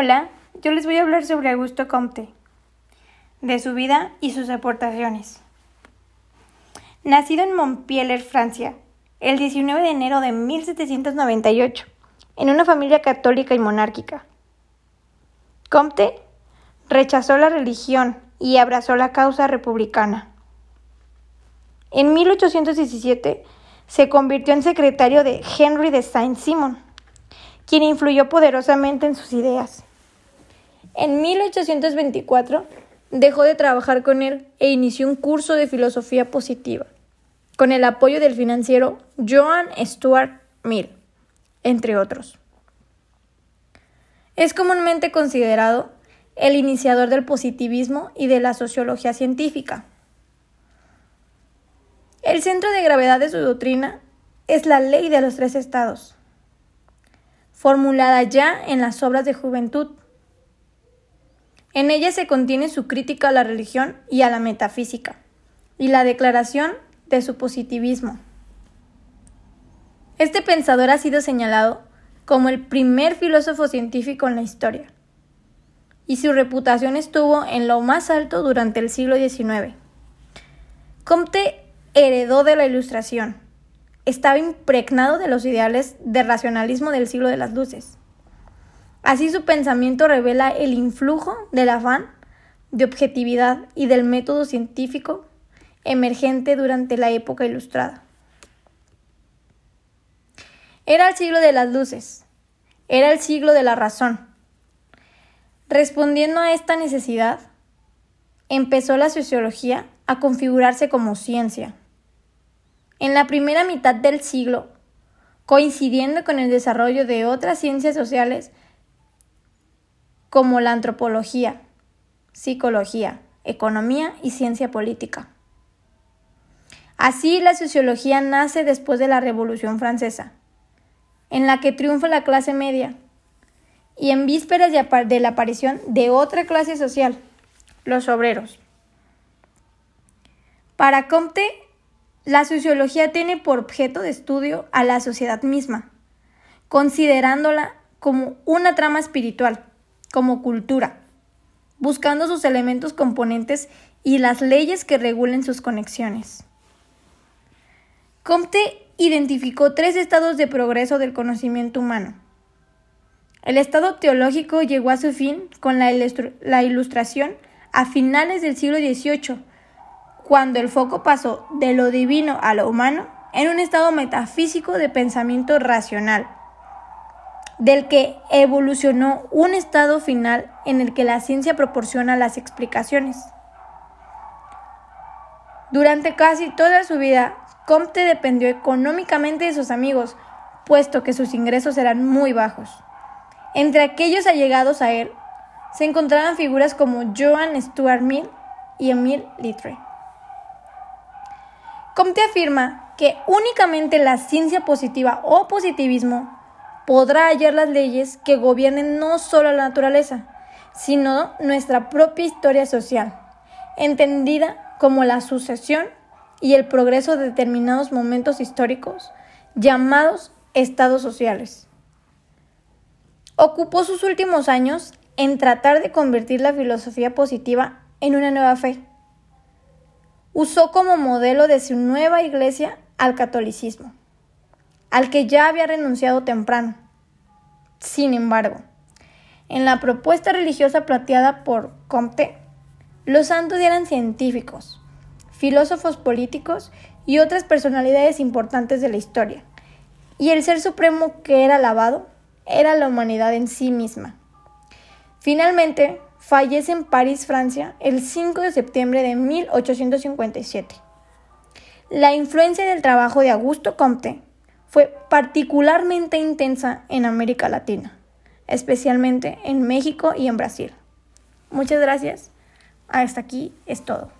Hola, yo les voy a hablar sobre Augusto Comte, de su vida y sus aportaciones. Nacido en Montpellier, Francia, el 19 de enero de 1798, en una familia católica y monárquica. Comte rechazó la religión y abrazó la causa republicana. En 1817 se convirtió en secretario de Henry de Saint-Simon, quien influyó poderosamente en sus ideas. En 1824 dejó de trabajar con él e inició un curso de filosofía positiva, con el apoyo del financiero Joan Stuart Mill, entre otros. Es comúnmente considerado el iniciador del positivismo y de la sociología científica. El centro de gravedad de su doctrina es la ley de los tres estados, formulada ya en las obras de juventud en ella se contiene su crítica a la religión y a la metafísica, y la declaración de su positivismo. Este pensador ha sido señalado como el primer filósofo científico en la historia, y su reputación estuvo en lo más alto durante el siglo XIX. Comte heredó de la Ilustración, estaba impregnado de los ideales de racionalismo del siglo de las luces Así su pensamiento revela el influjo del afán de objetividad y del método científico emergente durante la época ilustrada. Era el siglo de las luces, era el siglo de la razón. Respondiendo a esta necesidad, empezó la sociología a configurarse como ciencia. En la primera mitad del siglo, coincidiendo con el desarrollo de otras ciencias sociales, como la antropología, psicología, economía y ciencia política. Así la sociología nace después de la Revolución Francesa, en la que triunfa la clase media, y en vísperas de la aparición de otra clase social, los obreros. Para Comte, la sociología tiene por objeto de estudio a la sociedad misma, considerándola como una trama espiritual como cultura, buscando sus elementos componentes y las leyes que regulen sus conexiones. Comte identificó tres estados de progreso del conocimiento humano. El estado teológico llegó a su fin con la, la ilustración a finales del siglo XVIII, cuando el foco pasó de lo divino a lo humano en un estado metafísico de pensamiento racional del que evolucionó un estado final en el que la ciencia proporciona las explicaciones. Durante casi toda su vida, Comte dependió económicamente de sus amigos, puesto que sus ingresos eran muy bajos. Entre aquellos allegados a él se encontraban figuras como Joan Stuart Mill y Emile Littre. Comte afirma que únicamente la ciencia positiva o positivismo podrá hallar las leyes que gobiernen no solo la naturaleza, sino nuestra propia historia social, entendida como la sucesión y el progreso de determinados momentos históricos llamados estados sociales. Ocupó sus últimos años en tratar de convertir la filosofía positiva en una nueva fe. Usó como modelo de su nueva iglesia al catolicismo al que ya había renunciado temprano. Sin embargo, en la propuesta religiosa planteada por Comte, los santos eran científicos, filósofos políticos y otras personalidades importantes de la historia, y el ser supremo que era alabado era la humanidad en sí misma. Finalmente, fallece en París, Francia, el 5 de septiembre de 1857. La influencia del trabajo de Augusto Comte fue particularmente intensa en América Latina, especialmente en México y en Brasil. Muchas gracias. Hasta aquí es todo.